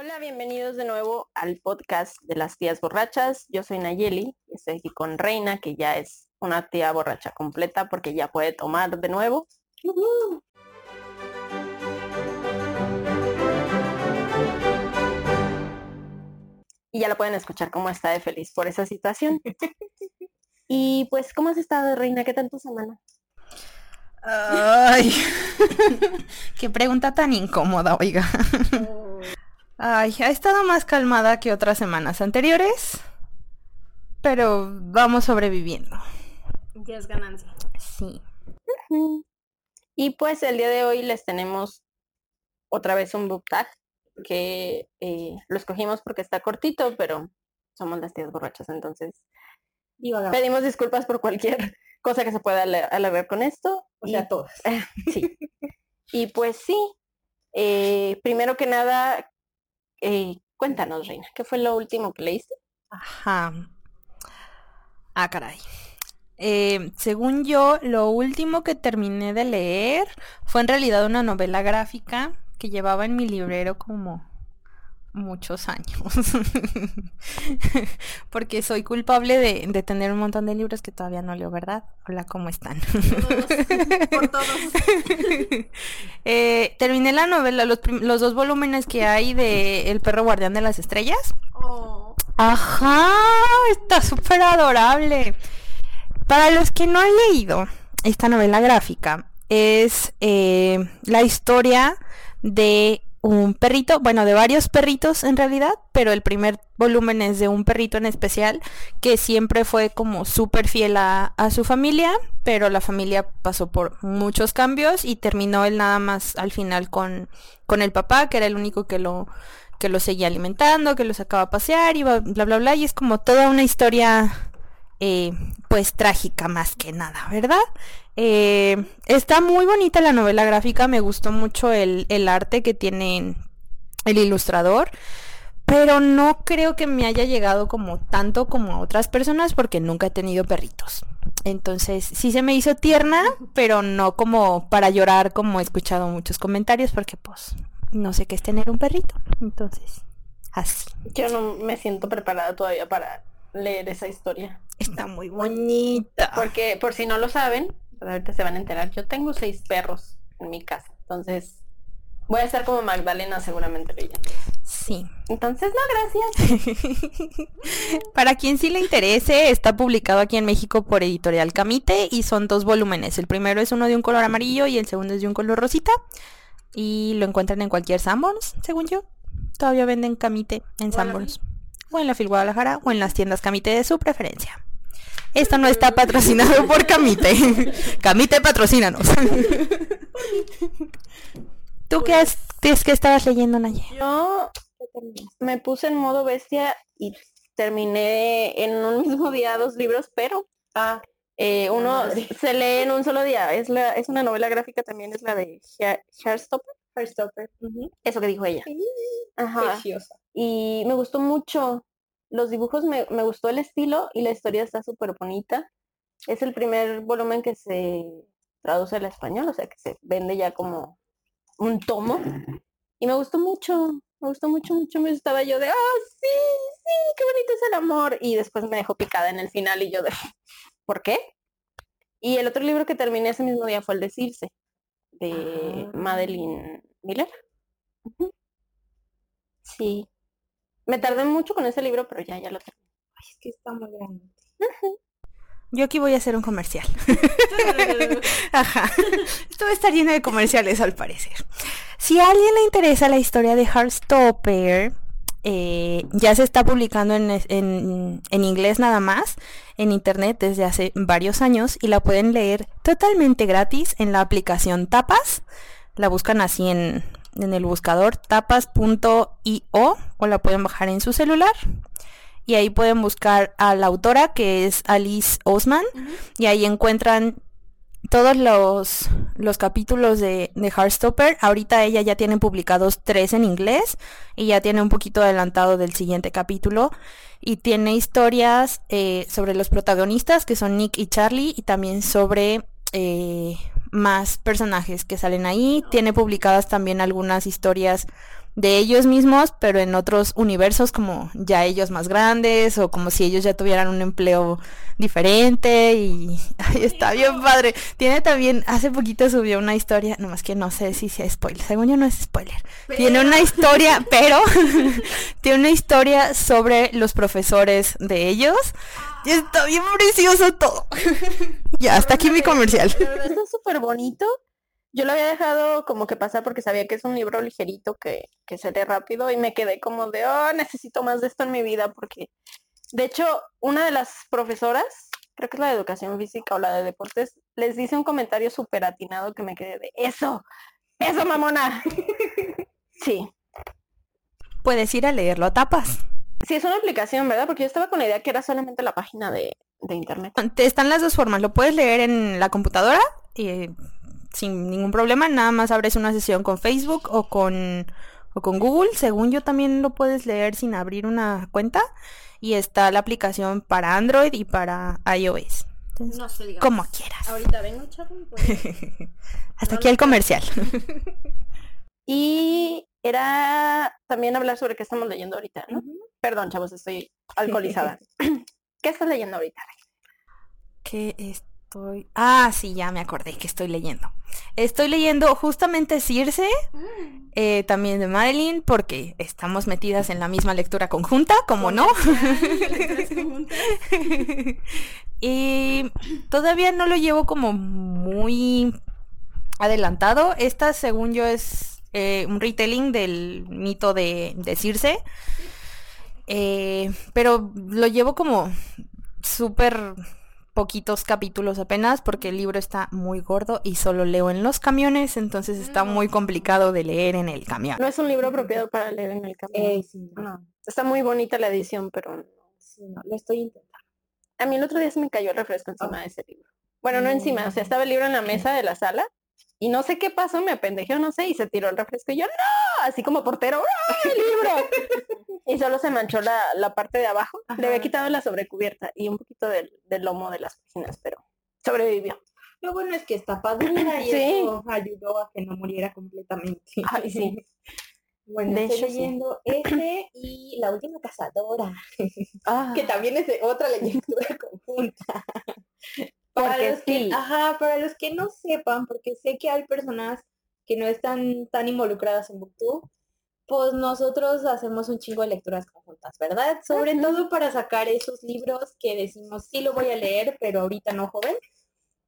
Hola, bienvenidos de nuevo al podcast de las tías borrachas. Yo soy Nayeli y estoy aquí con Reina, que ya es una tía borracha completa porque ya puede tomar de nuevo. Y ya la pueden escuchar cómo está de feliz por esa situación. y pues, ¿cómo has estado, Reina? ¿Qué tal tu semana? Ay, qué pregunta tan incómoda, oiga. Ay, ha estado más calmada que otras semanas anteriores, pero vamos sobreviviendo. Ya es ganancia. Sí. Y pues el día de hoy les tenemos otra vez un book tag que eh, lo escogimos porque está cortito, pero somos las tías borrachas, entonces pedimos disculpas por cualquier cosa que se pueda alargar con esto. O Y- sea, todas. sí. Y pues sí, eh, primero que nada, eh, cuéntanos, Reina, ¿qué fue lo último que leíste? Ajá. Ah, caray. Eh, según yo, lo último que terminé de leer fue en realidad una novela gráfica que llevaba en mi librero como muchos años. Porque soy culpable de, de tener un montón de libros que todavía no leo, ¿verdad? Hola, ¿cómo están? Todos, por todos. Eh, terminé la novela, los, los dos volúmenes que hay de El perro guardián de las estrellas. Oh, Ajá, está súper adorable. Para los que no han leído esta novela gráfica, es eh, la historia de un perrito, bueno, de varios perritos en realidad, pero el primer volumen es de un perrito en especial que siempre fue como súper fiel a, a su familia, pero la familia pasó por muchos cambios y terminó él nada más al final con, con el papá, que era el único que lo, que lo seguía alimentando, que lo sacaba a pasear y bla, bla, bla, y es como toda una historia, eh, pues trágica más que nada, ¿verdad? Eh, está muy bonita la novela gráfica, me gustó mucho el, el arte que tiene el ilustrador, pero no creo que me haya llegado como tanto como a otras personas porque nunca he tenido perritos. Entonces sí se me hizo tierna, pero no como para llorar como he escuchado muchos comentarios porque pues no sé qué es tener un perrito. Entonces, así. Yo no me siento preparada todavía para leer esa historia. Está muy bonita. Porque por si no lo saben, ahorita se van a enterar, yo tengo seis perros en mi casa. Entonces, voy a estar como Magdalena seguramente leyendo. Sí. Entonces, no, gracias. Para quien sí le interese, está publicado aquí en México por Editorial Camite y son dos volúmenes. El primero es uno de un color amarillo y el segundo es de un color rosita. Y lo encuentran en cualquier Sanborns, según yo. Todavía venden Camite en Sanborns. O en la Fil Guadalajara o en las tiendas Camite de su preferencia. Esto no está patrocinado por Camite. Camite, patrocínanos. ¿Tú qué, has, qué es que estabas leyendo, Naye? Yo me puse en modo bestia y terminé en un mismo día dos libros, pero ah, eh, uno madre. se lee en un solo día. Es la es una novela gráfica también, es la de Hear- Heartstopper. Heartstopper. Eso que dijo ella. Ajá. Preciosa. y me gustó mucho. Los dibujos me, me gustó el estilo y la historia está súper bonita. Es el primer volumen que se traduce al español, o sea que se vende ya como un tomo. Y me gustó mucho, me gustó mucho, mucho. Me estaba yo de, ah, sí, sí, qué bonito es el amor. Y después me dejó picada en el final y yo de, ¿por qué? Y el otro libro que terminé ese mismo día fue el de Circe, de Ah. Madeline Miller. Sí. Me tardé mucho con ese libro, pero ya, ya lo terminé. Ay, es que está muy grande. Yo aquí voy a hacer un comercial. Ajá. Esto va a estar lleno de comerciales al parecer. Si a alguien le interesa la historia de Heartstopper, eh, ya se está publicando en, en- en inglés nada más en internet desde hace varios años y la pueden leer totalmente gratis en la aplicación Tapas. La buscan así en, en el buscador tapas.io o la pueden bajar en su celular. Y ahí pueden buscar a la autora que es Alice Osman y ahí encuentran todos los, los capítulos de, de Heartstopper. Ahorita ella ya tiene publicados tres en inglés y ya tiene un poquito adelantado del siguiente capítulo. Y tiene historias eh, sobre los protagonistas que son Nick y Charlie y también sobre eh, más personajes que salen ahí. Tiene publicadas también algunas historias de ellos mismos, pero en otros universos como ya ellos más grandes o como si ellos ya tuvieran un empleo diferente y ay, está bien padre. Tiene también, hace poquito subió una historia, nomás que no sé si sea spoiler, según yo no es spoiler. Tiene una historia, pero tiene una historia sobre los profesores de ellos. Y está bien precioso todo. ya, hasta aquí mi comercial. La verdad está súper bonito. Yo lo había dejado como que pasar porque sabía que es un libro ligerito que, que se lee rápido y me quedé como de, oh, necesito más de esto en mi vida porque, de hecho, una de las profesoras, creo que es la de educación física o la de deportes, les dice un comentario súper atinado que me quedé de, eso, eso, mamona. Sí, Puedes ir a leerlo a tapas. Sí, es una aplicación, ¿verdad? Porque yo estaba con la idea que era solamente la página de, de internet. Te están las dos formas. Lo puedes leer en la computadora y sin ningún problema. Nada más abres una sesión con Facebook o con, o con Google. Según yo también lo puedes leer sin abrir una cuenta. Y está la aplicación para Android y para iOS. Entonces, No diga. como quieras. Ahorita vengo, pues. Hasta aquí el comercial. Y era también hablar sobre qué estamos leyendo ahorita, ¿no? Perdón, chavos, estoy alcoholizada. ¿Qué estás leyendo ahorita? que estoy... Ah, sí, ya me acordé que estoy leyendo. Estoy leyendo justamente Circe, eh, también de Marilyn, porque estamos metidas en la misma lectura conjunta, como no. y todavía no lo llevo como muy adelantado. Esta, según yo, es eh, un retelling del mito de, de Circe. Eh, pero lo llevo como súper poquitos capítulos apenas porque el libro está muy gordo y solo leo en los camiones, entonces está muy complicado de leer en el camión. No es un libro apropiado para leer en el camión. Eh, sí, no, No, está muy bonita la edición, pero no. sí, no, lo estoy intentando. a mí el otro día se me cayó el refresco encima de ese libro. Bueno, no encima, o sea, estaba el libro en la mesa de la sala y no sé qué pasó, me apendejé no sé, y se tiró el refresco y yo, no, así como portero, ¡ah, el libro! y solo se manchó la, la parte de abajo, le había quitado la sobrecubierta y un poquito del, del lomo de las páginas, pero sobrevivió. Lo bueno es que está padura y Sí. eso ayudó a que no muriera completamente. Ay, sí. Bueno, De estoy hecho, sí. leyendo ese y La Última Cazadora, Ah, que también es de otra lectura conjunta. Para Porque los que, sí. ajá, para los que no sepan, porque sé que hay personas que no están tan involucradas en Booktube, pues nosotros hacemos un chingo de lecturas conjuntas, ¿verdad? Sobre todo para sacar esos libros que decimos, sí lo voy a leer, pero ahorita no, joven.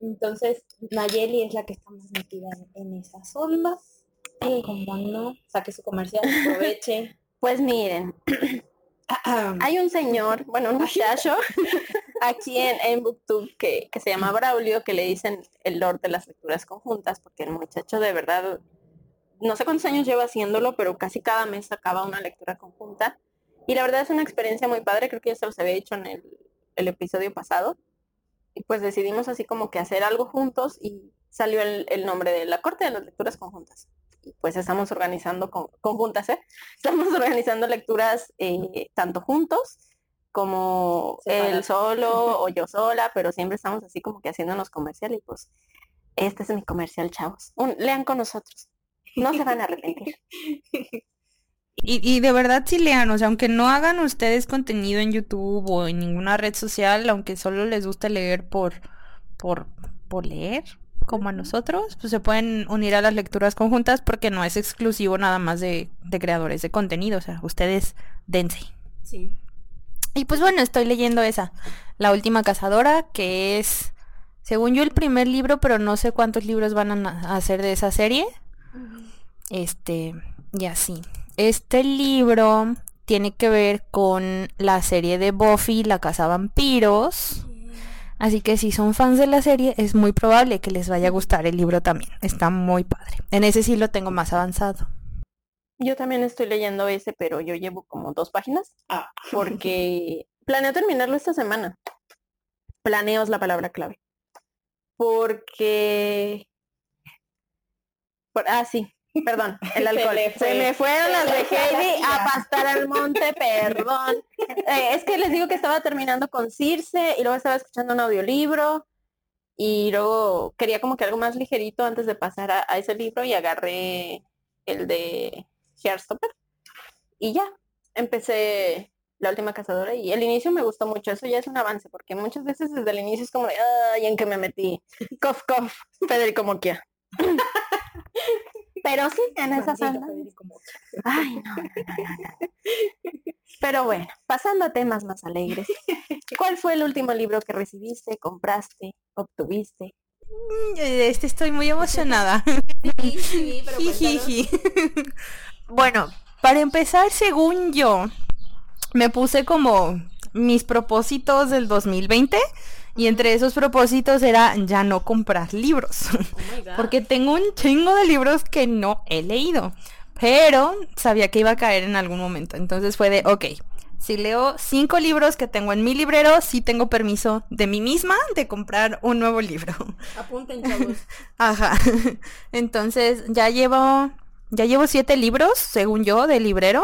Entonces, Nayeli es la que está más metida en, esas ondas. Eh, Como no, saque su comercial, aproveche. Pues miren, hay un señor, bueno, un muchacho aquí en, en Booktube que, que se llama Braulio, que le dicen el Lord de las lecturas conjuntas, porque el muchacho de verdad, no sé cuántos años lleva haciéndolo, pero casi cada mes sacaba una lectura conjunta. Y la verdad es una experiencia muy padre, creo que ya se los había dicho en el, el episodio pasado. Y pues decidimos así como que hacer algo juntos y salió el, nombre de la corte de las lecturas conjuntas. Y pues estamos organizando con, conjuntas, ¿eh? Estamos organizando lecturas eh, tanto juntos como él solo o yo sola, pero siempre estamos así como que haciéndonos comercial y pues este es mi comercial, chavos. Un- lean con nosotros. No se van a arrepentir. Y, y de verdad sí lean, o sea, aunque no hagan ustedes contenido en YouTube o en ninguna red social, aunque solo les guste leer por, por, por leer, como a nosotros, pues se pueden unir a las lecturas conjuntas porque no es exclusivo nada más de, de creadores de contenido, o sea, ustedes dense. Sí. Y pues bueno, estoy leyendo esa, La última cazadora, que es, según yo, el primer libro, pero no sé cuántos libros van a hacer de esa serie. Este, y así. Este libro tiene que ver con la serie de Buffy, la casa vampiros. Así que si son fans de la serie, es muy probable que les vaya a gustar el libro también. Está muy padre. En ese sí lo tengo más avanzado. Yo también estoy leyendo ese, pero yo llevo como dos páginas Ah. porque planeo terminarlo esta semana. Planeo es la palabra clave. Porque... por- ah, sí, perdón, el alcohol. Se, fue. me fueron las de Heidi a pastar al monte, perdón. Eh, es que les digo que estaba terminando con Circe y luego estaba escuchando un audiolibro y luego quería como que algo más ligerito antes de pasar a, a ese libro y agarré el de Heartstopper y ya, empecé la última cazadora y el inicio me gustó mucho, eso ya es un avance, porque muchas veces desde el inicio es como de, ay, ¿en qué me metí? Cof, cof, Federico Moquia. Pero sí, en esas. Federico Mocha. Ay, no, no, no, no, no. Pero bueno, pasando a temas más alegres. ¿Cuál fue el último libro que recibiste, compraste, obtuviste? Este estoy muy emocionada. Sí, sí, pero cuéntanos. Jijiji. bueno, para empezar, según yo, me puse como mis propósitos del 2020 y entre esos propósitos era ya no comprar libros. Oh. Porque tengo un chingo de libros que no he leído. Pero sabía que iba a caer en algún momento. Entonces fue de, ok, si leo cinco libros que tengo en mi librero, sí tengo permiso de mí misma de comprar un nuevo libro. Apunten, chavos. Ajá. Entonces ya llevo, ya llevo siete libros, según yo, de librero.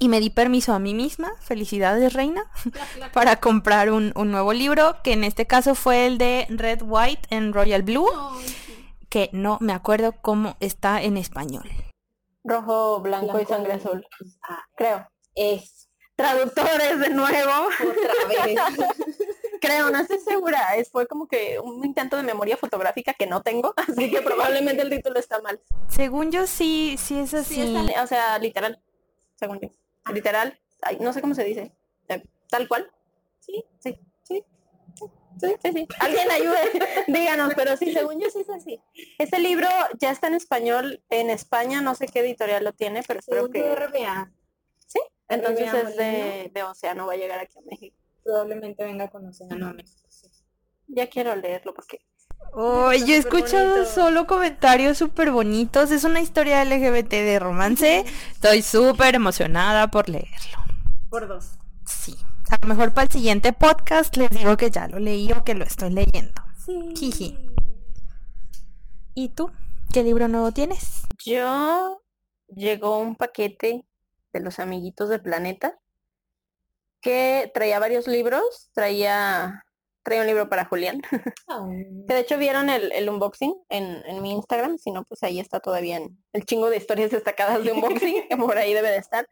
Y me di permiso a mí misma, felicidades reina, para comprar un, un nuevo libro, que en este caso fue el de Red, White and Royal Blue, sí. que no me acuerdo cómo está en español. Rojo, blanco, y sangre azul, Ah, creo. es Traductores de nuevo. otra vez. Creo, no estoy segura. Es, fue como que un intento de memoria fotográfica que no tengo, así que probablemente el título está mal. Según yo sí, sí es así. O sea, literal, según yo. Literal, ay, no sé cómo se dice. Eh, Tal cual. Sí, sí, sí. Sí, sí, sí. Alguien ayude, díganos, pero sí, según yo sí es así. Este libro ya está en español en España, no sé qué editorial lo tiene, pero espero Según yo, que RBA. Entonces es de, de Océano, va a llegar aquí a México. probablemente venga con Océano a México. sí. Ya quiero leerlo porque Oh, yo he escuchado bonito. solo comentarios súper bonitos. Es una historia LGBT de romance. Estoy súper emocionada por leerlo. Por dos. Sí. A lo mejor para el siguiente podcast les digo que ya lo leí o que lo estoy leyendo. Sí. Jiji. ¿Y tú? ¿Qué libro nuevo tienes? Yo llegó un paquete de los amiguitos del planeta que traía varios libros, traía, traía un libro para Julián, Ay. que de hecho vieron el, el unboxing en, en mi Instagram, si no pues ahí está todavía en el chingo de historias destacadas de unboxing, que por ahí debe de estar.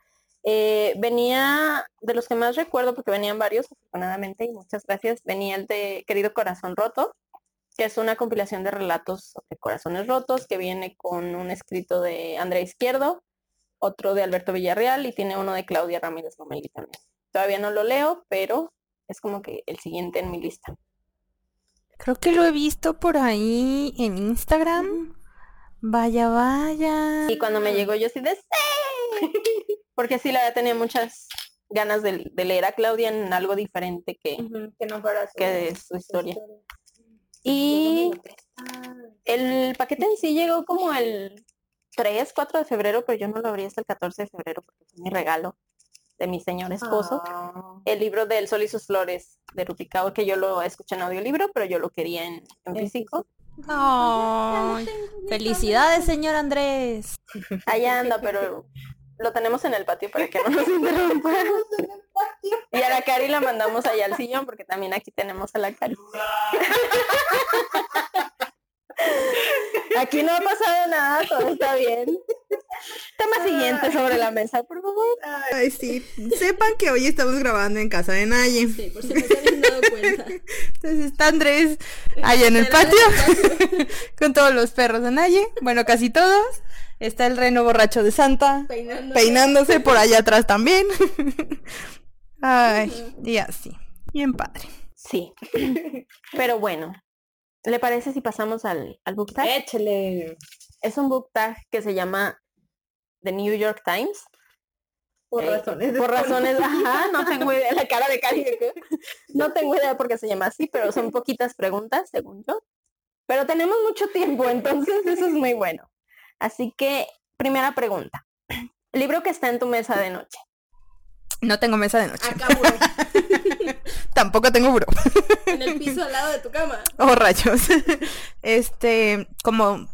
Eh, venía, de los que más recuerdo, porque venían varios, afortunadamente, y muchas gracias, venía el de Querido Corazón Roto, que es una compilación de relatos sobre corazones rotos, que viene con un escrito de André Izquierdo, otro de Alberto Villarreal y tiene uno de Claudia Ramírez Lomelí también. Todavía no lo leo, pero es como que el siguiente en mi lista. Creo que lo he visto por ahí en Instagram. Vaya, vaya. Y cuando me llegó yo sí de ¡sí! Porque sí, la verdad tenía muchas ganas de, de leer a Claudia en algo diferente que, Que no fuera su, que de su historia. historia. Y el paquete en sí llegó como el 3, 4 de febrero, pero yo no lo abrí hasta el 14 de febrero porque fue mi regalo de mi señor esposo. Ah, El libro de El Sol y sus Flores de Rupi Kaur, que yo lo escuché en audiolibro, pero yo lo quería en, en físico. Ay, felicidades, señor Andrés. Allá anda, pero lo tenemos en el patio para que no nos interrumpa. Y a la Cari la mandamos allá al sillón porque también aquí tenemos a la Cari. Aquí no ha pasado nada, todo está bien. Tema siguiente sobre la mesa, por favor. Ay, sí. Sepan que hoy estamos grabando en casa de Naye. Sí, por si no se habían dado cuenta. Entonces está Andrés allá en el patio con todos los perros de Naye. Bueno, casi todos. Está el reno borracho de Santa peinándose por allá atrás también. Ay, y así. Bien padre. Sí. Pero bueno, ¿le parece si pasamos al, al book tag? Échale. Es un book tag que se llama The New York Times. Por Eh, razones. Por razones, ajá, no tengo idea, la cara de Cari. No tengo idea por qué se llama así, pero son poquitas preguntas, según yo. Pero tenemos mucho tiempo, entonces eso es muy bueno. Así que, primera pregunta. Libro que está en tu mesa de noche. No tengo mesa de noche. Acá, buró, Tampoco tengo buró. en el piso al lado de tu cama. Oh, rayos. Este, como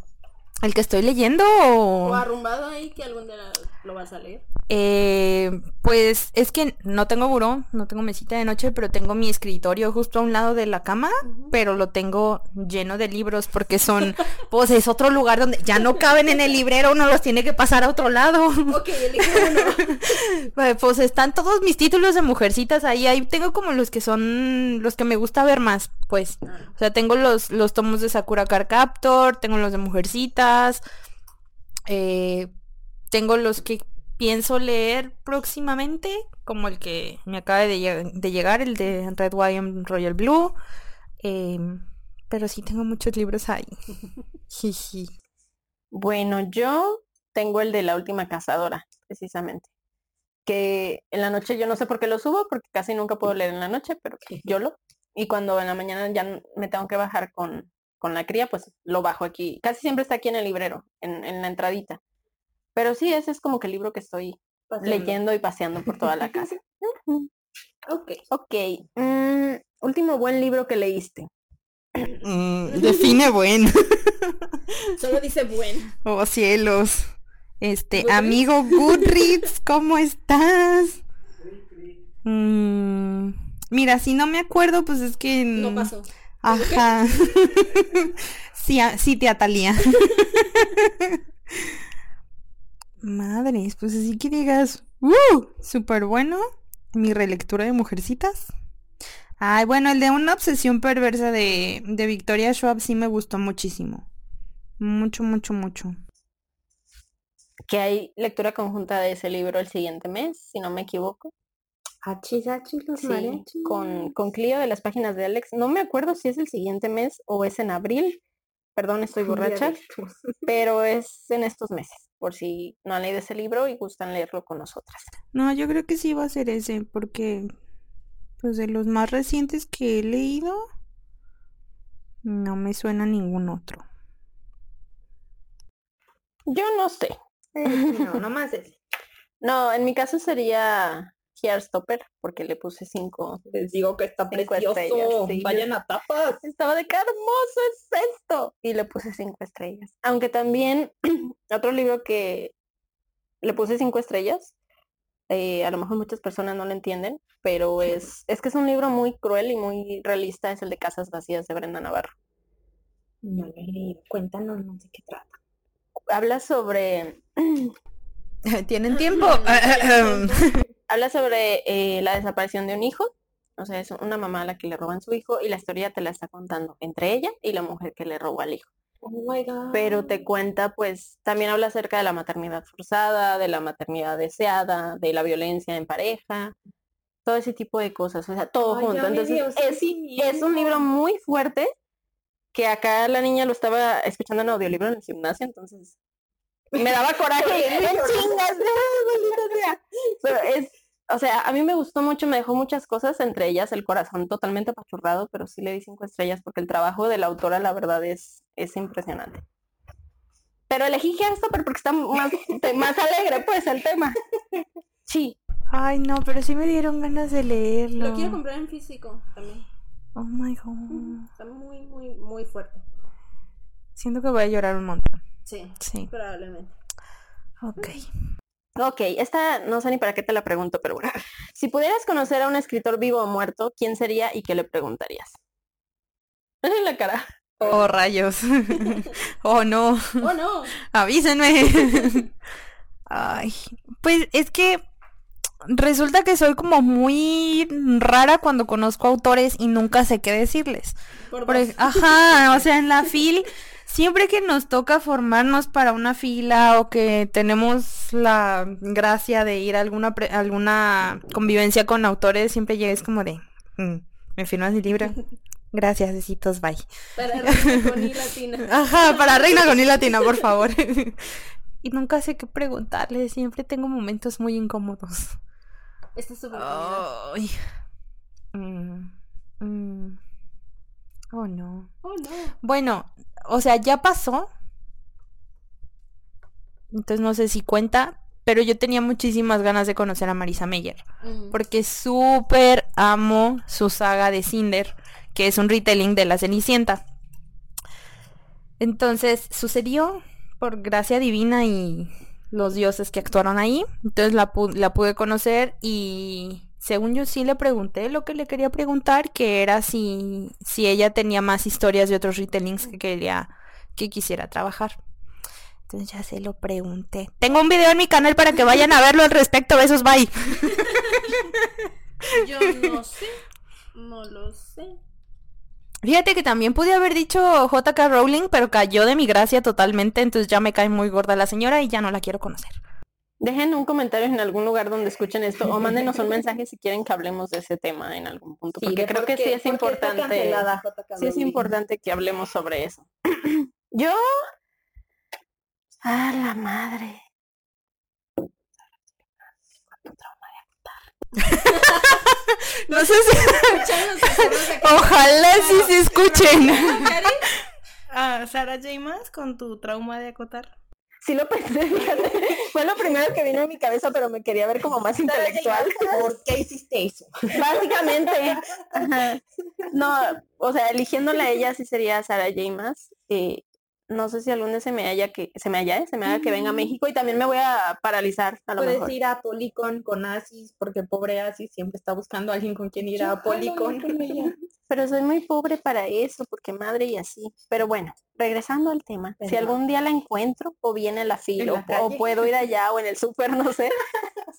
¿El que estoy leyendo O o...? arrumbado ahí que algún día lo vas a leer. Eh, pues es que no tengo buró, no tengo mesita de noche, pero tengo mi escritorio justo a un lado de la cama, pero lo tengo lleno de libros porque son, pues es otro lugar donde ya no caben en el librero, uno los tiene que pasar a otro lado. Ok, uno. Pues pues, están todos mis títulos de mujercitas ahí, ahí tengo como los que son los que me gusta ver más, pues. O sea, tengo los, los tomos de Sakura Card Captor, tengo los de mujercitas, eh, tengo los que pienso leer próximamente, como el que me acaba de, lle- de llegar, el de Red, and Royal Blue. em, pero sí tengo muchos libros ahí. Jiji. Bueno, yo tengo el de la última cazadora, precisamente. Que en la noche yo no sé por qué lo subo, porque casi nunca puedo leer en la noche, pero yo lo. Y cuando en la mañana ya me tengo que bajar con, con la cría, pues lo bajo aquí. Casi siempre está aquí en el librero, en, en la entradita. Pero sí, ese es como que el libro que estoy Paseando. leyendo y paseando por toda la casa. Ok. ok. mm, último buen libro que leíste. Mm, define bueno. Solo dice bueno. Oh cielos. Este, Goodreads. amigo Goodreads, ¿cómo estás? Mm, mira, si no me acuerdo, pues es que... No pasó. Ajá. sí, a- sí, tía Talía. Madres, pues así que digas, ¡uh! Súper bueno. Mi relectura de Mujercitas. Ay, bueno, el de una obsesión perversa de, de Victoria Schwab sí me gustó muchísimo. Mucho, mucho, mucho. Que hay lectura conjunta de ese libro el siguiente mes, si no me equivoco. Achis, achis, los Sí, mariachis. con, con Clio de las páginas de Alex. No me acuerdo si es el siguiente mes o es en abril. Perdón, estoy borracha, pero es en estos meses, por si no han leído ese libro y gustan leerlo con nosotras. No, yo creo que sí va a ser ese, porque pues de los más recientes que he leído, no me suena ningún otro. Yo no sé. No, nomás ese. No, en mi caso sería Heartstopper, porque le puse cinco. Les digo que está Cinco precioso. estrellas, sí. Vayan a tapas. Estaba de qué hermoso es esto. Y le puse cinco estrellas. Aunque también otro libro que le puse cinco estrellas, eh, a lo mejor muchas personas no lo entienden, pero es, es que es un libro muy cruel y muy realista, es el de Casas Vacías de Brenda Navarro. No lo he leído. Cuéntanos no sé qué trata. Habla sobre ¿Tienen tiempo? Habla sobre eh, la desaparición de un hijo. O sea, es una mamá a la que le roban su hijo y la historia te la está contando entre ella y la mujer que le robó al hijo. Oh my god. pero te cuenta, pues, también habla acerca de la maternidad forzada, de la maternidad deseada, de la violencia en pareja, todo ese tipo de cosas, o sea, todo Ay, junto. Entonces, es, es un libro muy fuerte que acá la niña lo estaba escuchando en audiolibro en el gimnasio, entonces me daba coraje. ¡En chingas! ¡ah, maldita sea! Pero es, o sea, a mí me gustó mucho, me dejó muchas cosas, entre ellas el corazón totalmente apachurrado, pero sí le di cinco estrellas porque el trabajo de la autora, la verdad, es, es impresionante. Pero elegí Heartstopper porque está más, más alegre, pues, el tema. Sí. Ay, no, pero sí me dieron ganas de leerlo. Lo quiero comprar en físico también. Oh my god. Está muy, muy, muy fuerte. Siento que voy a llorar un montón. Sí, Sí. probablemente. Ok. Ok, esta no sé ni para qué te la pregunto, pero bueno. Si pudieras conocer a un escritor vivo o muerto, ¿quién sería y qué le preguntarías? En la cara. Oh, rayos. oh, no. Oh, no. Avísenme. Ay, pues es que resulta que soy como muy rara cuando conozco autores y nunca sé qué decirles. Por Por ajá, o sea, en la fil, siempre que nos toca formarnos para una fila o que tenemos la gracia de ir a alguna pre- alguna convivencia con autores, siempre llegues como de, "Mm, ¿me firmas mi libro? Gracias, besitos, bye. Para Reina con I latina. Ajá, para Reina con I latina, por favor. y nunca sé qué preguntarle, siempre tengo momentos muy incómodos. Esta es su oportunidad. Mm, mm. Oh, no. Oh, no. Bueno, o sea, ya pasó. Entonces no sé si cuenta, pero yo tenía muchísimas ganas de conocer a Marisa Meyer, porque súper amo su saga de Cinder, que es un retelling de la Cenicienta. Entonces sucedió por gracia divina y los dioses que actuaron ahí. Entonces la, pu- la pude conocer y según yo sí le pregunté lo que le quería preguntar, que era si, si ella tenía más historias de otros retellings que quería, que quisiera trabajar. Entonces ya se lo pregunté. Tengo un video en mi canal para que vayan a verlo al respecto. Besos, bye. Yo no sé, no lo sé. Fíjate que también pude haber dicho JK Rowling, pero cayó de mi gracia totalmente, entonces ya me cae muy gorda la señora y ya no la quiero conocer. Dejen un comentario en algún lugar donde escuchen esto o mándenos un mensaje si quieren que hablemos de ese tema en algún punto, Sí, porque creo que sí es importante. Sí es importante que hablemos sobre eso. Yo a la madre. No sé si... Ojalá sí se escuchen. Ah, Sara J. Maas con tu trauma de acotar. Sí lo pensé. Fue lo primero que vino a mi cabeza, pero me quería ver como más intelectual. ¿Por qué hiciste eso? Básicamente. Ajá. No, o sea, eligiéndola a ella sí sería Sara J. Maas. Eh, no sé si algún día se me haya que se me haya, se me haga que venga a México y también me voy a paralizar a lo Puedes mejor. ir a Policon con Asis, porque pobre Asis siempre está buscando a alguien con quien ir a Policon. Pero soy muy pobre para eso, porque madre y así. Pero bueno, regresando al tema, si algún día la encuentro o viene a la fila o, puedo ir allá o en el súper, no sé,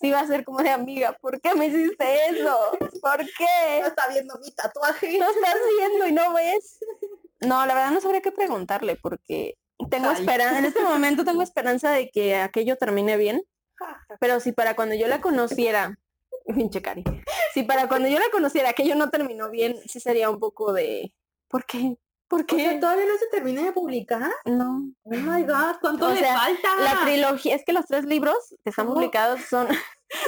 sí va a ser como de amiga, ¿por qué me hiciste eso? ¿Por qué? está viendo mi tatuaje. No estás viendo y no ves. No, la verdad no sabría qué preguntarle porque tengo esperanza, en este momento tengo esperanza de que aquello termine bien. Pero si para cuando yo la conociera, pinche Cari, si para cuando yo la conociera aquello no terminó bien, sí sería un poco de ¿por qué? ¿Por O sea, qué? todavía no se termina de publicar. No. Oh my god, ¿cuánto O le sea, falta? La trilogía, es que los tres libros que están publicados son,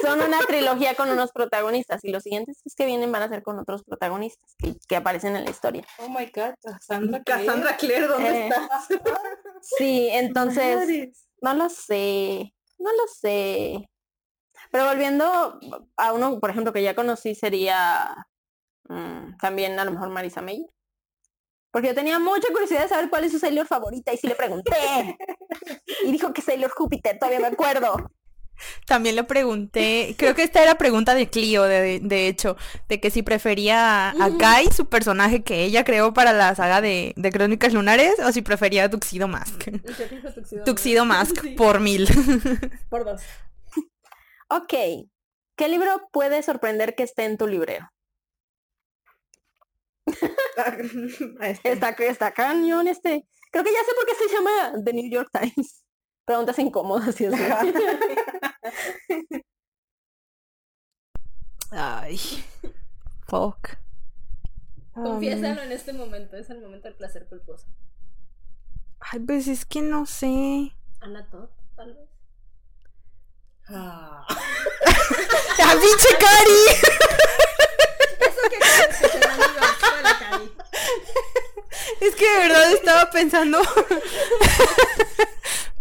son una trilogía con unos protagonistas y los siguientes que vienen van a ser con otros protagonistas que, que aparecen en la historia. Oh my god, Cassandra Clare. Cassandra Clare, ¿dónde Eh, estás? Sí, entonces, no lo sé, no lo sé. Pero volviendo a uno, por ejemplo, que ya conocí sería mm, también a lo mejor Marisa May. Porque yo tenía mucha curiosidad de saber cuál es su Sailor favorita y sí le pregunté. Y dijo que Sailor Júpiter, todavía me acuerdo. También le pregunté, creo que esta era pregunta de Clio, de, de hecho, de que si prefería a Kai, su personaje que ella creó para la saga de, de Crónicas Lunares, o si prefería a Tuxedo Mask. Tuxedo Mask por mil. Por dos. Ok, ¿qué libro puede sorprender que esté en tu librero? Este, Está, está cañón este. Creo que ya sé por qué se llama The New York Times. Preguntas incómodas, Dios mío. Ay, fuck. Um, Confiésalo en este momento, es el momento del placer culposo. ay, pues es que no sé. Ana Todd, tal vez. Ah. ¡Ah, pinche Cari! Eso que Cari. Es que de verdad estaba pensando.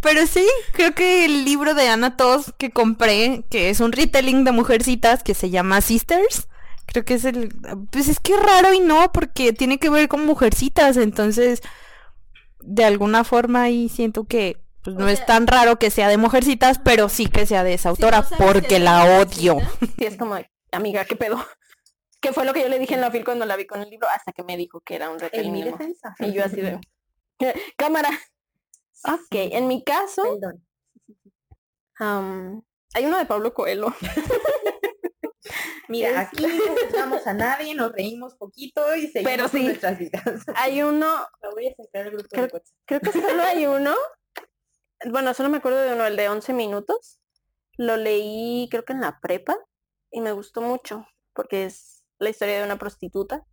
Pero sí, creo que el libro de Ana Tos que compré, que es un retelling de mujercitas que se llama Sisters, creo que es el... Pues es que es raro y no, porque tiene que ver con mujercitas, entonces de alguna forma ahí siento que pues, no es tan raro que sea de mujercitas, pero sí que sea de esa Si autora, no porque la odio. Sí, es como, amiga, ¿qué pedo? ¿Qué fue lo que yo le dije en la fil cuando la vi con el libro? Hasta que me dijo que era un En retelling mi defensa. Y yo así de... Cámara. Ok, en mi caso, Perdón. hay uno de Pablo Coelho. Mira, aquí no juzgamos a nadie, nos reímos poquito y seguimos Pero sí. nuestras vidas. Hay uno, Me voy a sacar el grupo Creo- de WhatsApp. creo que solo hay uno. Bueno, solo me acuerdo de uno, el de 11 minutos. Lo leí creo que en la prepa y me gustó mucho porque es la historia de una prostituta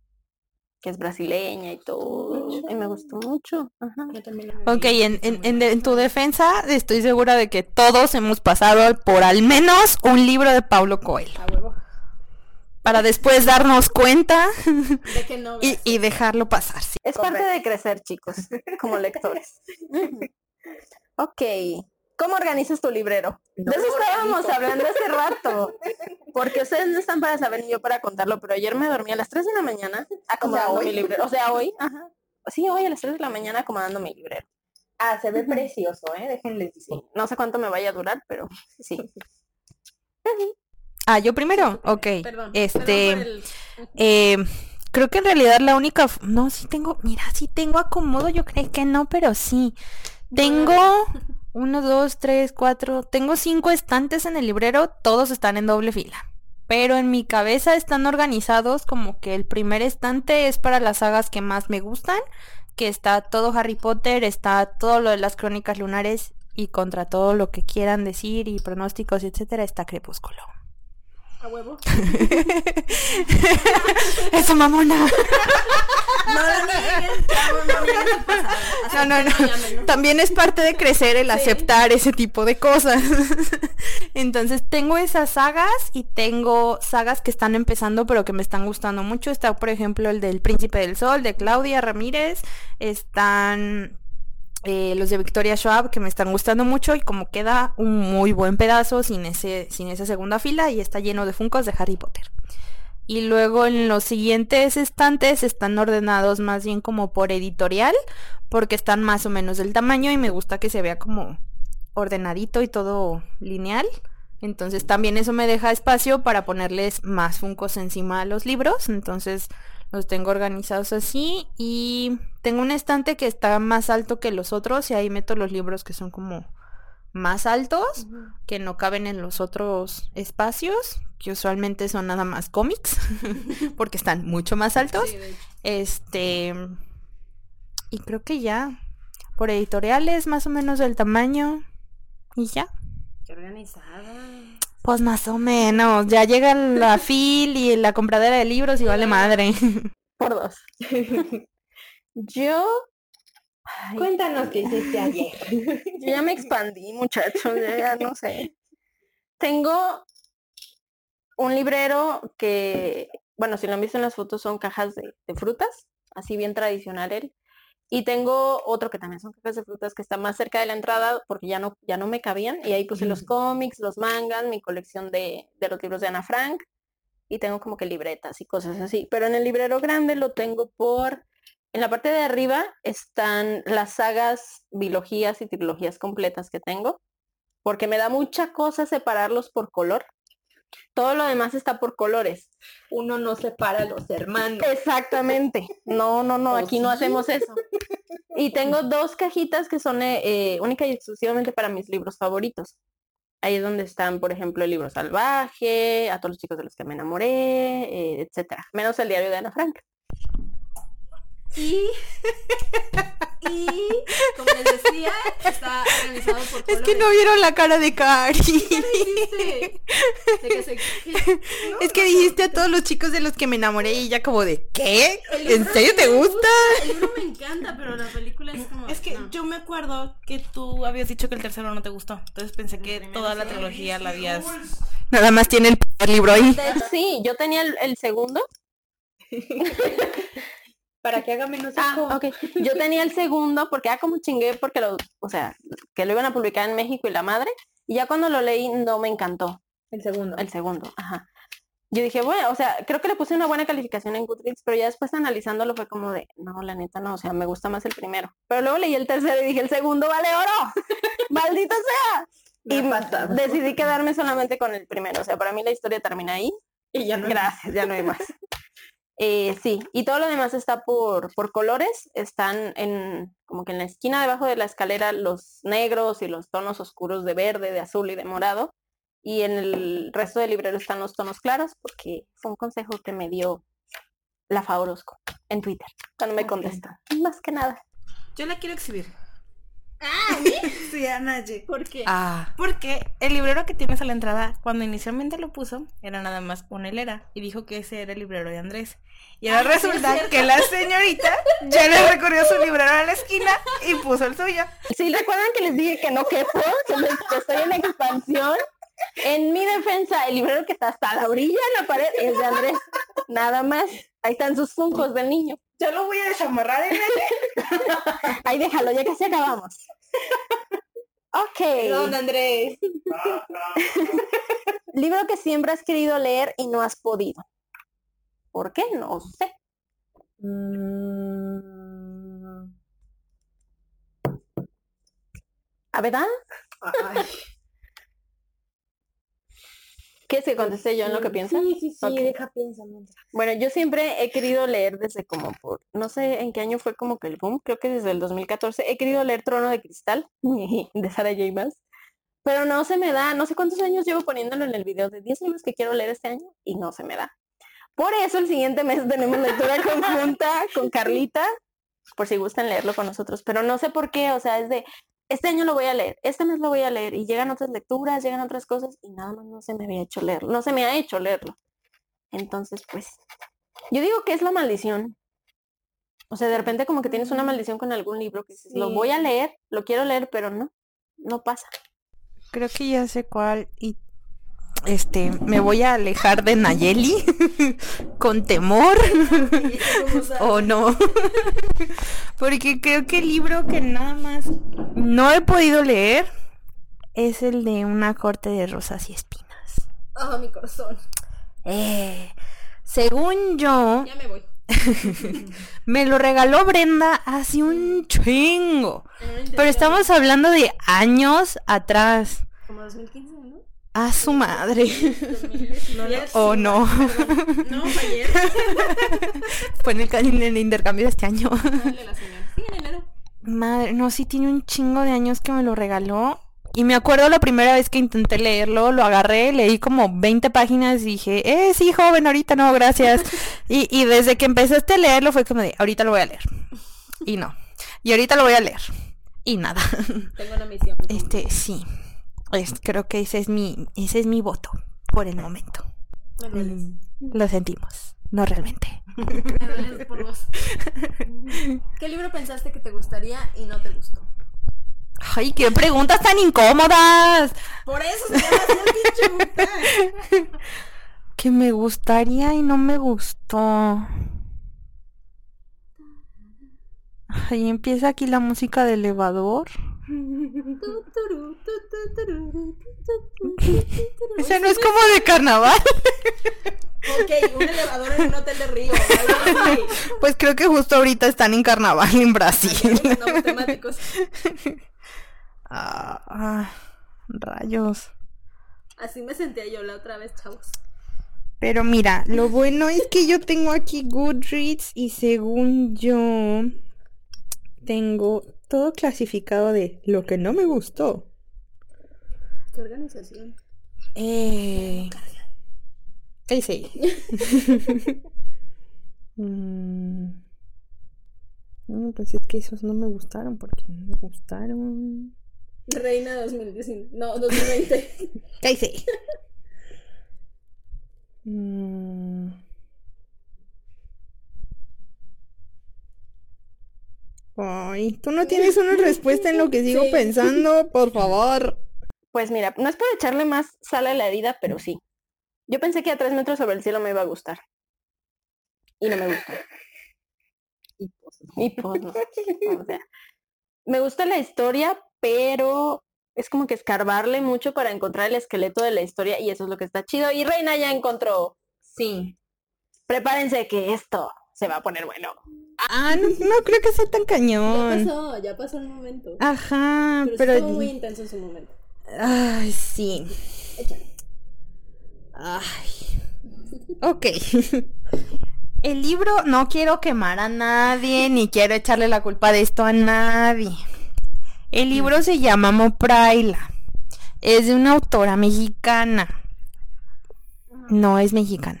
que es brasileña y todo. Y me gustó mucho. Ajá. Yo también Ok, en, en, en, tu defensa estoy segura de que todos hemos pasado por al menos un libro de Paulo Coelho. A huevo. Para después darnos cuenta De que no. y, y dejarlo pasar. sí. Es parte de crecer, chicos, como lectores. Ok. ¿Cómo organizas tu librero? No de eso estábamos hablando hace rato. Porque ustedes no están para saber ni yo para contarlo, pero ayer me dormí a las 3 de la mañana acomodando hoy. mi librero. O sea, hoy, ajá. Sí, hoy a las 3 de la mañana acomodando mi librero. Ah, se ve precioso, ¿eh? Déjenles decir. Sí, no sé cuánto me vaya a durar, pero sí. Ah, yo primero. Ok. Perdón. Este. perdón por el- Eh, creo que en realidad la única... No, sí tengo... Mira, sí tengo acomodo. Yo creí que no, pero sí. Tengo... Uno, dos, tres, cuatro... Tengo cinco estantes en el librero. Todos están en doble fila. Pero en mi cabeza están organizados como que el primer estante es para las sagas que más me gustan. Que está todo Harry Potter, está todo lo de las crónicas lunares y contra todo lo que quieran decir y pronósticos, etcétera, está Crepúsculo. A huevo. Eso mamona. No lo niegues, chavo, no niegues tu pasado. No, no, no. También es parte de crecer el Sí. aceptar ese tipo de cosas. Entonces tengo esas sagas y tengo sagas que están empezando pero que me están gustando mucho. Está por ejemplo el del Príncipe del Sol de Claudia Ramírez. Están eh, los de Victoria Schwab que me están gustando mucho y como queda un muy buen pedazo sin, ese, sin esa segunda fila y está lleno de funcos de Harry Potter. Y luego en los siguientes estantes están ordenados más bien como por editorial, porque están más o menos del tamaño y me gusta que se vea como ordenadito y todo lineal. Entonces también eso me deja espacio para ponerles más funcos encima a los libros. Entonces los tengo organizados así y tengo un estante que está más alto que los otros y ahí meto los libros que son como más altos, que no caben en los otros espacios, que usualmente son nada más cómics, porque están mucho más altos. Sí. Este. Y creo que ya. Por editoriales, más o menos del tamaño. Y ya. Qué organizada. Pues más o menos. Ya llega la fil y la compradera de libros y vale madre. Por dos. Yo. ay, Cuéntanos qué hiciste ayer. yo ya me expandí, muchachos. yo ya no sé. Tengo un librero que, bueno, si lo han visto en las fotos, son cajas de, de frutas, así bien tradicional él. Y tengo otro que también son cajas de frutas que está más cerca de la entrada porque ya no, ya no me cabían. Y ahí puse los cómics, los mangas, mi colección de, de los libros de Ana Frank. Y tengo como que libretas y cosas así. Pero en el librero grande lo tengo por... En la parte de arriba están las sagas, bilogías y trilogías completas que tengo. Porque me da mucha cosa separarlos por color. Todo lo demás está por colores. Uno no separa a los hermanos. Exactamente. No, no, no, ¿O aquí no sí? hacemos eso. Y tengo dos cajitas que son eh, eh, única y exclusivamente para mis libros favoritos. Ahí es donde están, por ejemplo, el libro salvaje, a todos los chicos de los que me enamoré, eh, etcétera. Menos el diario de Ana Frank. Y, y como les decía, está organizado por Es que colores. no vieron la cara de Cari. ¿Qué dijiste? De que se- que- no, Es que no, dijiste a todos los chicos de los que me enamoré y ella como de ¿qué? el ¿En serio te gusta? El libro me encanta, pero la película es como... Es que no. yo me acuerdo que tú habías dicho que el tercero no te gustó. Entonces pensé que toda la trilogía la habías. Nada más tiene el primer libro ahí. Sí, yo tenía el, el segundo. Para que haga menos Ah, eco. ok. Yo tenía el segundo porque ah, como chingué porque lo, o sea, que lo iban a publicar en México y la madre. Y ya cuando lo leí no me encantó. El segundo. El segundo, ajá. Yo dije, bueno, o sea, creo que le puse una buena calificación en Goodreads, pero ya después analizándolo fue como de, no, la neta no, o sea, me gusta más el primero. Pero luego leí el tercero y dije, el segundo vale oro, maldito sea. Me Y ha pasado. decidí quedarme solamente con el primero, o sea, para mí la historia termina ahí. Y ya no. Gracias, ya no hay más. Eh, sí, y todo lo demás está por, por colores, están en como que en la esquina debajo de la escalera los negros y los tonos oscuros de verde, de azul y de morado, y en el resto del librero están los tonos claros, porque fue un consejo que me dio la Favorosco en Twitter, cuando me Ok. contestó. Más que nada. Yo la quiero exhibir. Ah. Sí, a Naye. ¿Por qué? Ah. Porque el librero que tienes a la entrada, cuando inicialmente lo puso, era nada más una hilera. Y dijo que ese era el librero de Andrés. Y ahora Ah, resulta que la señorita ya le recorrió su librero a la esquina y puso el suyo. Sí, recuerdan que les dije que no quepo, que estoy en expansión. En mi defensa, el librero que está hasta la orilla de la pared es de Andrés. Nada más. Ahí están sus funcos del niño. Ya lo voy a desamarrar en Ahí déjalo, ya casi acabamos. Ok. Perdón, Andrés. Libro que siempre has querido leer y no has podido. ¿Por qué? No sé. Mm, ¿A verdad? Ay, ¿Qué se contesté yo en lo que piensa? Sí, sí, sí, Ok. deja piensa mientras. Bueno, yo siempre he querido leer desde como por, no sé en qué año fue como que el boom, creo que desde el 2014, he querido leer Trono de Cristal de Sarah J. Maas, pero no se me da, no sé cuántos años llevo poniéndolo en el video de 10 libros que quiero leer este año y no se me da. Por eso el siguiente mes tenemos lectura conjunta con Carlita, por si gustan leerlo con nosotros, pero no sé por qué, o sea, es de, este año lo voy a leer, este mes lo voy a leer y llegan otras lecturas, llegan otras cosas y nada más no se me había hecho leerlo, no se me ha hecho leerlo. Entonces, pues, yo digo que es la maldición. O sea, de repente como que tienes una maldición con algún libro que dices, lo voy a leer, lo quiero leer, pero no, no pasa. Creo que ya sé cuál y este me voy a alejar de Nayeli con temor o no. Porque creo que el libro que nada más no he podido leer es el de una corte de rosas y espinas. Ah, mi corazón. Eh, según yo, Ya me voy. me lo regaló Brenda hace un chingo. Un Pero estamos hablando de años atrás. Como 2015, ¿no? A su madre. 2010. Oh no. No, fue ayer. Fue en el, ca- en el intercambio de este año. Dale la señora. Sí, en enero. Madre, no, sí tiene un chingo de años que me lo regaló. Y me acuerdo la primera vez que intenté leerlo, lo agarré, leí como 20 páginas y dije, eh, sí, joven, ahorita no, gracias. Y, y desde que empezaste a leerlo fue como de, ahorita lo voy a leer. Y no. Y ahorita lo voy a leer. Y nada. Tengo una misión. Este, sí. Es- creo que ese es mi, ese es mi voto por el momento. Me dueles. Lo sentimos. No realmente. Me por vos. ¿Qué libro pensaste que te gustaría y no te gustó? Ay, qué preguntas tan incómodas. Por eso se pinche. Que me gustaría y no me gustó. Ahí empieza aquí la música del elevador. Esa no es como de carnaval. Ok, un elevador en un hotel de río. Pues creo que justo ahorita están en carnaval en Brasil. No, temáticos. Ah, ah, rayos. Así me sentía yo la otra vez, chavos. Pero mira, lo bueno es que yo tengo aquí Goodreads y según yo tengo todo clasificado de lo que no me gustó. Qué organización. Eh... Sí. Mm. No, pues es que esos no me gustaron porque no me gustaron. Reina 2019. No, 2020. Ahí sí. Mm. Ay, tú no tienes una respuesta en lo que sigo Sí. pensando, por favor. Pues mira, no es para echarle más sal a la herida, pero sí. Yo pensé que a tres metros sobre el cielo me iba a gustar. Y no me gustó. Y pues, y pues no. O sea, me gusta la historia, pero es como que escarbarle mucho para encontrar el esqueleto de la historia y eso es lo que está chido. Y Reina ya encontró. Sí. Prepárense que esto se va a poner bueno. Ah, no, no creo que sea tan Ya cañón. pasó, ya pasó el momento. Ajá, Pero, pero... estuvo muy intenso en su momento. Ay, sí. Échale. Ay. Ok. El libro no quiero quemar a nadie, ni quiero echarle la culpa de esto a nadie. El libro se llama Mopraila. Es de una autora mexicana. No es mexicana.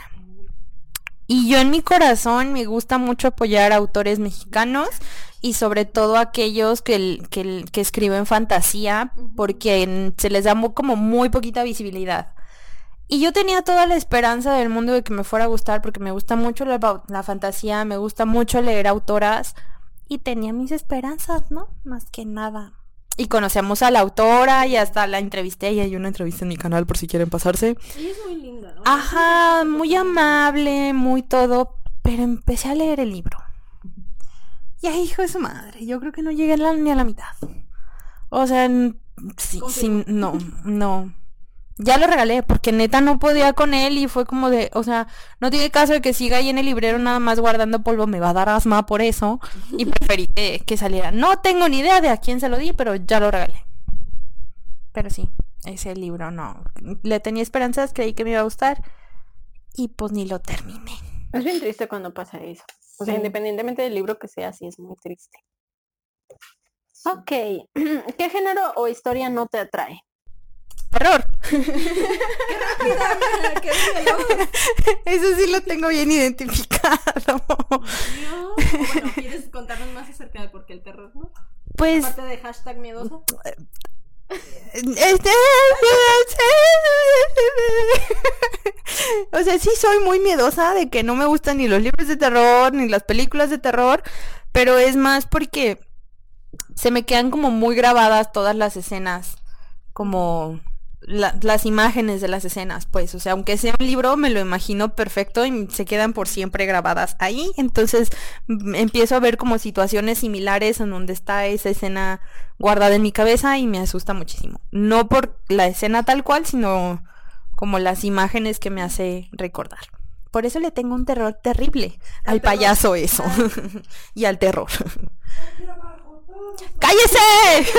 Y yo en mi corazón me gusta mucho apoyar a autores mexicanos y sobre todo aquellos que, que, escriben fantasía porque se les da como muy poquita visibilidad. Y yo tenía toda la esperanza del mundo de que me fuera a gustar porque me gusta mucho la, la fantasía, me gusta mucho leer autoras y tenía mis esperanzas, ¿no? Más que nada. Y conocemos a la autora y hasta la entrevisté y hay una entrevista en mi canal por si quieren pasarse. Ella es muy linda. Ajá, muy amable, muy todo, pero empecé a leer el libro. Y ay, hijo de su madre, yo creo que no llegué ni a la mitad. O sea, sí, sí, no, no. Ya lo regalé porque neta no podía con él y fue como de, o sea, no tiene caso de que siga ahí en el librero nada más guardando polvo, me va a dar asma por eso y preferí que, que saliera. No tengo ni idea de a quién se lo di, pero ya lo regalé. Pero sí, ese libro no. Le tenía esperanzas, creí que me iba a gustar y pues ni lo terminé. Es bien triste cuando pasa eso. O sea, Sí. independientemente del libro que sea, sí es muy triste. Ok. ¿Qué género o historia no te atrae? Terror. ¡Qué! Eso sí lo tengo bien identificado. Dios. Bueno, ¿quieres contarnos más acerca de por qué el terror, no? Pues Aparte de hashtag miedoso. Este... O sea, sí soy muy miedosa de que no me gustan ni los libros de terror ni las películas de terror, pero es más porque se me quedan como muy grabadas todas las escenas, como la- las imágenes de las escenas, pues, o sea, aunque sea un libro, me lo imagino perfecto y se quedan por siempre grabadas ahí, entonces mm, empiezo a ver como situaciones similares en donde está esa escena guardada en mi cabeza y me asusta muchísimo. No por la escena tal cual, sino como las imágenes que me hace recordar. Por eso le tengo un terror terrible al payaso eso y al terror. ¡Cállese!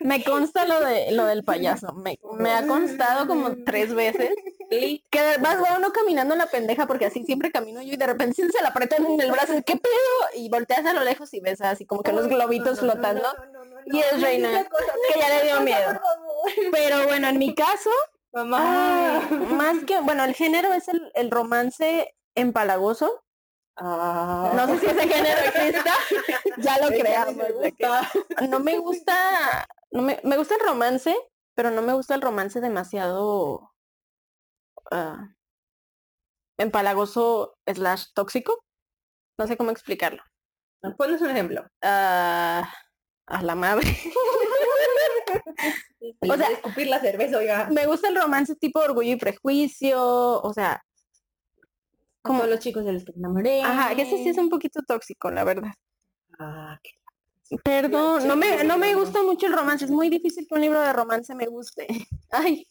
Me consta lo de lo del payaso. Me, me ha constado como tres veces. Que vas va uno caminando en la pendeja porque así siempre camino yo y de repente se la apretan en el brazo. ¿Qué pedo? Y volteas a lo lejos y ves así como que los globitos flotando. Y es reina. Que ya le dio miedo. Pero bueno, en mi caso, Mamá. ay, más que, bueno, el género es el, el romance empalagoso. Ah. No sé si ese género exista. Ya lo creamos. no me gusta, no me, me gusta el romance, pero no me gusta el romance demasiado ah, empalagoso slash tóxico. No sé cómo explicarlo. Ponos un ejemplo. Ah, a la madre. O sea, escupir la cerveza, oiga. me gusta el romance tipo orgullo y prejuicio, o sea, Como los chicos de los que enamoré. ajá, que ese sí es un poquito tóxico, la verdad. Ah, qué- Perdón, no me, no me gusta mucho el romance, es muy difícil que un libro de romance me guste. Ay.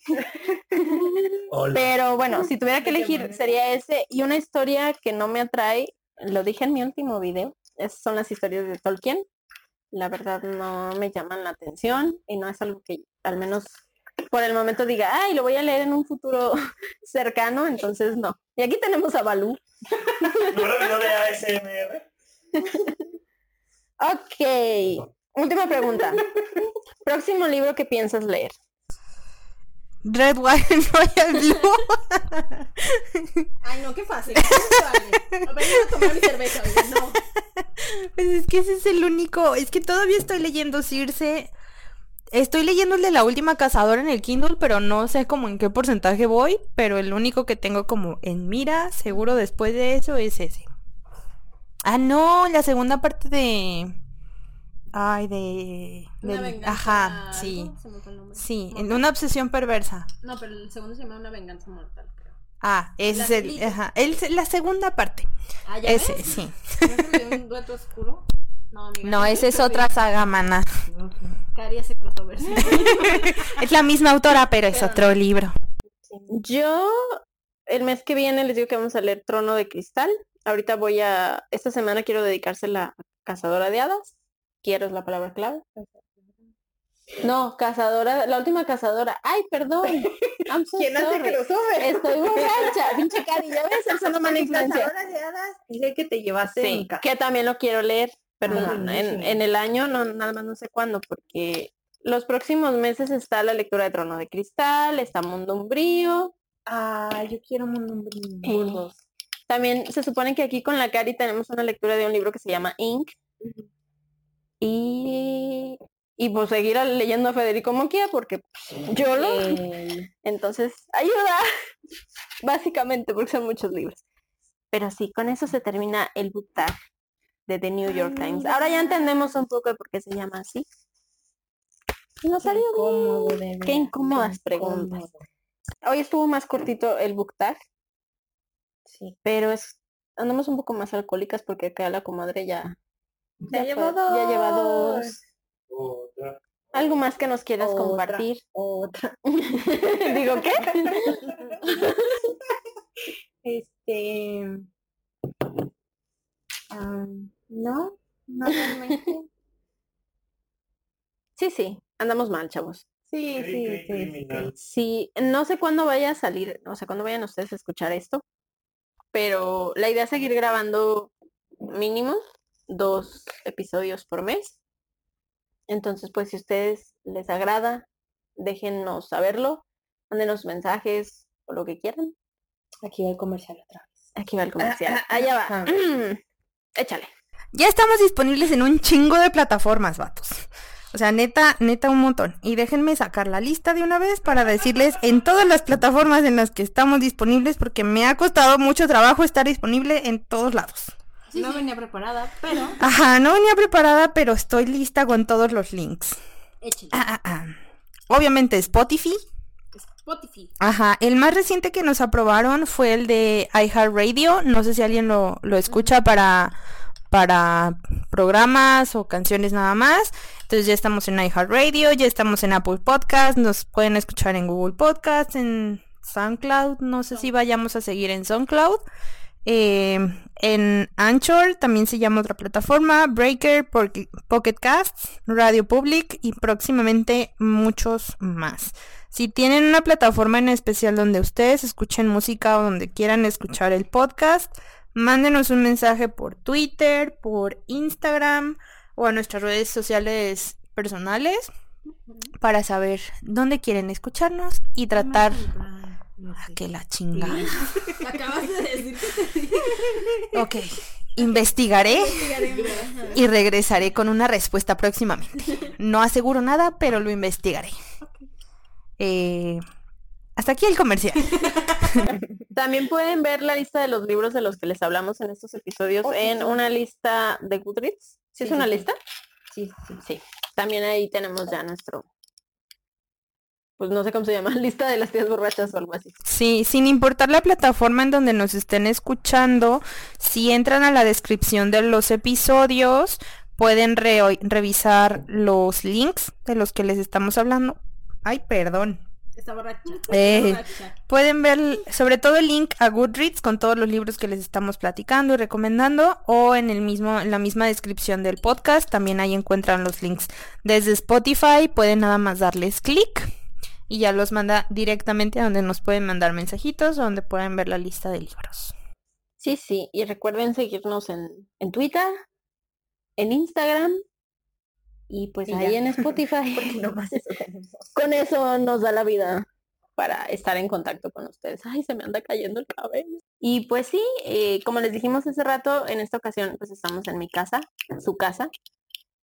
Pero bueno, si tuviera que ¿De qué elegir sería ese y una historia que no me atrae, lo dije en mi último video, esas son las historias de Tolkien. La verdad no me llaman la atención y no es algo que al menos por el momento diga, ay, lo voy a leer en un futuro cercano, entonces no. Y aquí tenemos a Balú. ¿No era video de ASMR? Ok, última pregunta. Próximo libro que piensas leer. Red, White and Royal Blue. Ay, no, qué fácil. A tomar mi cerveza, oiga, no. Pues es que ese es el único. Es que todavía estoy leyendo Circe. Estoy leyendo el de la última cazadora en el Kindle, pero no sé como en qué porcentaje voy. Pero el único que tengo como en mira, seguro después de eso, es ese. Ah, no, la segunda parte de. Ay, de. Una. Ajá, sí. Sí, en una obsesión perversa. No, pero el segundo se llama Una venganza mortal, creo. Ah, ese es el. Ajá, el- la segunda parte. Ah, ¿ya Ese, ves? sí. ¿No se me dio un dueto oscuro? No, amiga. No, esa es otra saga, mana. Sí. Es la misma autora, pero es Pero otro libro. Yo el mes que viene les digo que vamos a leer Trono de Cristal. Ahorita voy a, esta semana quiero dedicársela a Cazadora de Hadas. Quiero es la palabra clave. No, cazadora, la última cazadora. Ay, perdón. I'm so ¿Quién hace sorry. crossover? Estoy borracha, pinche Cari, ya ves, es una mala influencia. Cazadora de hadas, Dice que te llevaste Sí, que también lo quiero leer, pero Ah, en, en el año no, nada más no sé cuándo, porque los próximos meses está la lectura de Trono de Cristal, está Mundo Umbrío, Ah, yo quiero Mundo Umbrío. Eh, También se supone que aquí con la Cari tenemos una lectura de un libro que se llama Ink. Y, y pues seguir leyendo a Federico Moquia porque pues, yo lo... Eh, Entonces, ayuda. Básicamente, porque son muchos libros. Pero sí, con eso se termina el book tag de The New York Times. Ahora ya entendemos un poco de por qué se llama así. Y nos qué salió incómodo, bien. Qué incómodas qué preguntas. incómodo. Hoy estuvo más cortito el book tag, Sí. pero es andamos un poco más alcohólicas porque acá la comadre ya Ya llevó fue- ya lleva dos. dos. Otra. Algo más que nos quieras Otra. compartir. Otra. Digo, ¿qué? Este. am, no, no realmente. Sí, sí, andamos mal, chavos. Sí, sí, sí, sí. no sé cuándo vaya a salir, o sea, cuándo vayan ustedes a escuchar esto, pero la idea es seguir grabando mínimo dos episodios por mes. Entonces, pues si a ustedes les agrada, déjennos saberlo, mándenos mensajes o lo que quieran. Aquí va el comercial otra vez. Aquí va el comercial. Allá va. ah. Échale. Ya estamos disponibles en un chingo de plataformas, vatos. O sea, neta, neta un montón. Y déjenme sacar la lista de una vez para decirles en todas las plataformas en las que estamos disponibles porque me ha costado mucho trabajo estar disponible en todos lados. no venía preparada, pero Ajá, no venía preparada, pero estoy lista con todos los links. Ah, ah, ah. Obviamente Spotify. Spotify. Ajá, el más reciente que nos aprobaron fue el de iHeartRadio. No sé si alguien lo, lo escucha para, para programas o canciones nada más. Entonces ya estamos en iHeartRadio, ya estamos en Apple Podcast, nos pueden escuchar en Google Podcast, en SoundCloud. No sé si vayamos a seguir en SoundCloud. Eh, en Anchor también se llama otra plataforma, Breaker, Pocket Casts, Radio Public y próximamente muchos más. Si tienen una plataforma en especial donde ustedes escuchen música o donde quieran escuchar el podcast, mándenos un mensaje por Twitter, por Instagram o a nuestras redes sociales personales para saber dónde quieren escucharnos y tratar a que la chingada. Acabas de decir que te Ok, investigaré y regresaré con una respuesta próximamente. No aseguro nada, pero lo investigaré. Eh, hasta aquí el comercial. También pueden ver la lista de los libros de los que les hablamos en estos episodios Oh, sí, en sí. una lista de Goodreads. ¿Sí, es una lista? Sí, sí. Sí. También ahí tenemos ya nuestro, pues no sé cómo se llama, lista de las tías borrachas o algo así. Sí, sin importar la plataforma en donde nos estén escuchando, si entran a la descripción de los episodios, pueden re- revisar los links de los que les estamos hablando. Ay, perdón. Está borracha. Eh. Está borracha. Pueden ver sobre todo el link a Goodreads con todos los libros que les estamos platicando y recomendando o en el mismo en la misma descripción del podcast también ahí encuentran los links. Desde Spotify pueden nada más darles clic y ya los manda directamente a donde nos pueden mandar mensajitos o donde pueden ver la lista de libros. Sí, sí. Y recuerden seguirnos en, en Twitter, en Instagram y pues Y ahí ya. en Spotify. Porque nomás eso tenemos. Con eso nos da la vida para estar en contacto con ustedes. Ay, se me anda cayendo el cabello. Y pues sí, eh, como les dijimos hace rato, en esta ocasión pues estamos en mi casa, en su casa.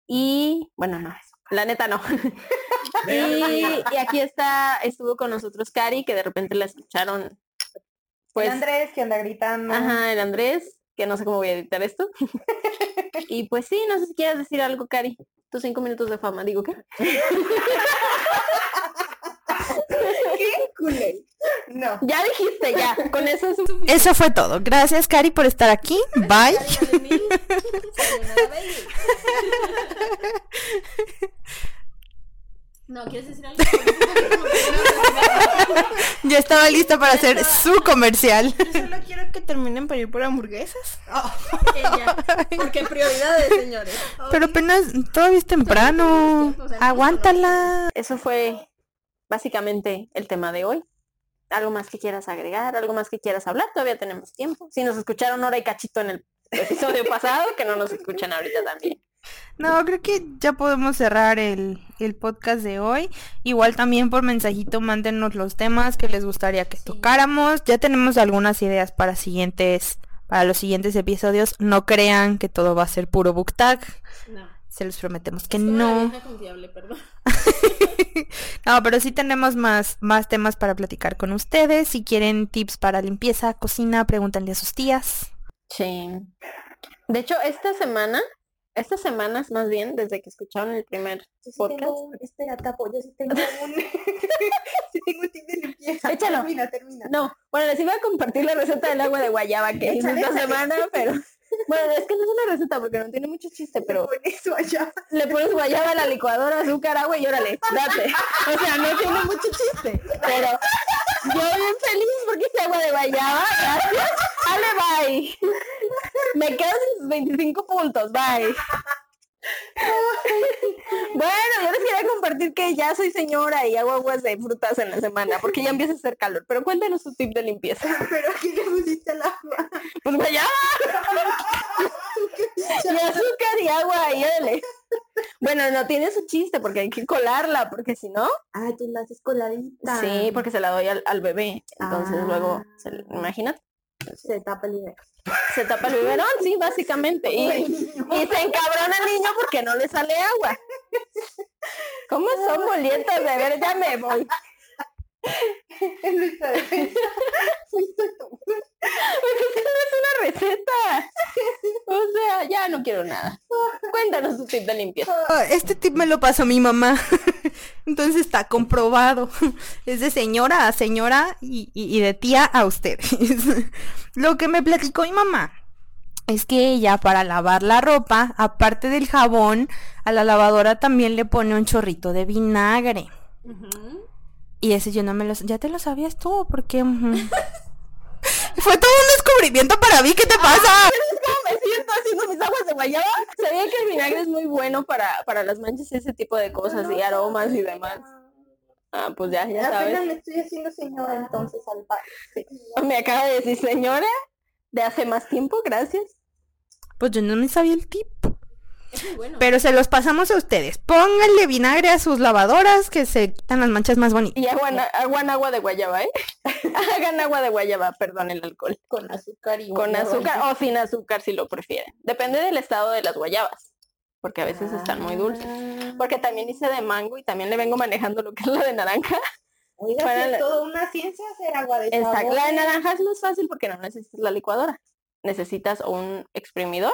Y bueno, no, la neta no. y, y aquí está, estuvo con nosotros Cari, que de repente la escucharon. Pues, el Andrés que anda gritando. ajá, el Andrés, que no sé cómo voy a editar esto. y pues sí, no sé si quieres decir algo, Cari. Tus cinco minutos de fama, digo que. ¿Qué culé? No. Ya dijiste, ya. Con eso es suficiente. Eso fue todo. Gracias Cari por estar aquí. Bye. No, ¿quieres decir algo? Ya estaba lista para hacer su comercial. Yo solo quiero que terminen para ir por hamburguesas. Ella. Porque prioridades, señores. Pero apenas todavía es temprano. Aguántala. Eso fue básicamente el tema de hoy. ¿Algo más que quieras agregar? ¿Algo más que quieras hablar? Todavía tenemos tiempo. Si nos escucharon hora y cachito en el episodio pasado, que no nos escuchan ahorita también. No, creo que ya podemos cerrar el, el podcast de hoy. Igual también por mensajito mándenos los temas que les gustaría que tocáramos. Ya tenemos algunas ideas para siguientes, para los siguientes episodios. No crean que todo va a ser puro book tag. No. Se los prometemos que Es no. vieja confiable, perdón. No, pero sí tenemos más, más temas para platicar con ustedes. Si quieren tips para limpieza, cocina, pregúntenle a sus tías. Sí. De hecho, esta semana, estas semanas más bien, desde que escucharon el primer Yo sí podcast. tengo un, espera, tapo, yo sí tengo un, sí tengo un tip de limpieza. Échalo. Termina, termina. No, bueno, les iba a compartir la receta del agua de guayaba que hice esta semana, pero bueno, es que no es una receta porque no tiene mucho chiste, pero eso allá. le pones guayaba a la licuadora, azúcar, agua y órale, date. O sea, no tiene mucho chiste, pero yo bien feliz porque hice agua de guayaba, gracias. Ale, bye. Me quedo sin sus 25 puntos, bye. Bueno, yo les quería compartir que ya soy señora y hago aguas de frutas en la semana porque ya empieza a hacer calor. Pero cuéntanos tu tip de limpieza. Pero aquí le pusiste el agua. Pues guayaba. y azúcar y agua ahí, dale. Bueno, no tiene su chiste porque hay que colarla porque si no, Ah, tú la haces coladita. sí, porque se la doy al, al bebé. Entonces Ah. luego, se, imagínate, Se tapa el video. Se tapa el biberón, sí, básicamente. Y, y se encabrona el niño porque no le sale agua. ¿Cómo son bolietas? De ver, ya me voy. En nuestra defensa. Fuiste tú. Es una receta. O sea, ya no quiero nada. Cuéntanos tu tip de limpieza. Ah, Este tip me lo pasó mi mamá. Entonces está comprobado. Es de señora a señora y, y- y de tía a ustedes. Lo que me platicó mi mamá es que ella para lavar la ropa, aparte del jabón, a la lavadora también le pone un chorrito de vinagre. Y ese yo no me lo... ¿Ya te lo sabías tú? Porque... Fue todo un descubrimiento para mí. ¿Qué te pasa? ¿Cómo me siento haciendo mis aguas de guayaba? Sabía que el vinagre es muy bueno para, para las manchas y ese tipo de cosas y aromas y demás. Ah, pues ya, ya Apenas sabes. me estoy haciendo señora entonces al padre. Me acaba de decir señora de hace más tiempo, gracias. Pues yo no me sabía el Pero se los pasamos a ustedes. Pónganle vinagre a sus lavadoras que se quitan las manchas más bonitas. Y hagan, hagan agua de guayaba, ¿eh? Hagan agua de guayaba, perdón, el alcohol. Con azúcar y Con guayaba. azúcar o sin azúcar si lo prefieren. Depende del estado de las guayabas. Porque a veces están muy dulces. Ah. Porque también hice de mango y también le vengo manejando lo que es la de naranja. Oiga, Para sí es la- toda una ciencia hacer agua de Exacto. La de naranja es más fácil porque no necesitas la licuadora. Necesitas o un exprimidor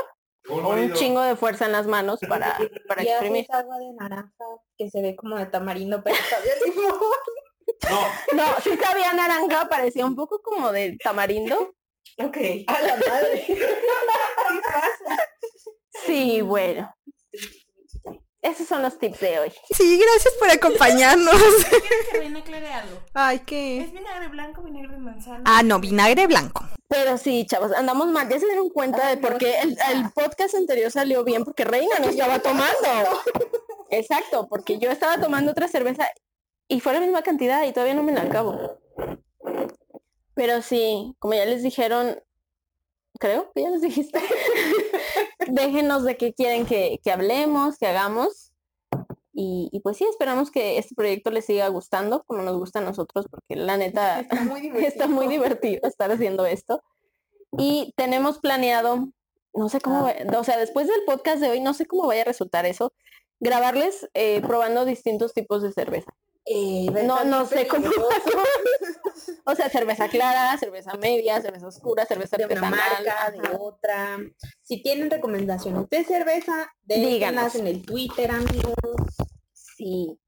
un chingo de fuerza en las manos para, para Y exprimir. agua de naranja que se ve como de tamarindo, pero sabía limón. No, No, sí sabía naranja, parecía un poco como de tamarindo. Ok. A la madre. ¿Qué pasa? Sí, bueno. Esos son los tips de hoy. Sí, gracias por acompañarnos. ¿Quieres que Reina aclare algo? Ay, ¿qué? ¿Es vinagre blanco, vinagre de manzana? Ah, no, vinagre blanco. Pero sí, chavos, andamos mal. Ya se dieron cuenta de por qué el, el podcast anterior salió bien, porque Reina no estaba tomando. Exacto, porque yo estaba tomando otra cerveza y fue la misma cantidad y todavía no me la acabo. Pero sí, como ya les dijeron, creo que ya les dijiste, déjenos de qué quieren que, que hablemos, que hagamos. Y, y pues sí, esperamos que este proyecto les siga gustando, como nos gusta a nosotros, porque la neta Está muy divertido. está muy divertido estar haciendo esto. Y tenemos planeado, no sé cómo, o sea, después del podcast de hoy, no sé cómo vaya a resultar eso, grabarles eh, probando distintos tipos de cerveza. Eh, No, no sé cómo. O sea, cerveza clara, cerveza media, cerveza oscura, cerveza de una marca, de otra. Si tienen recomendaciones de cerveza, díganlas en el Twitter, amigos. Sí.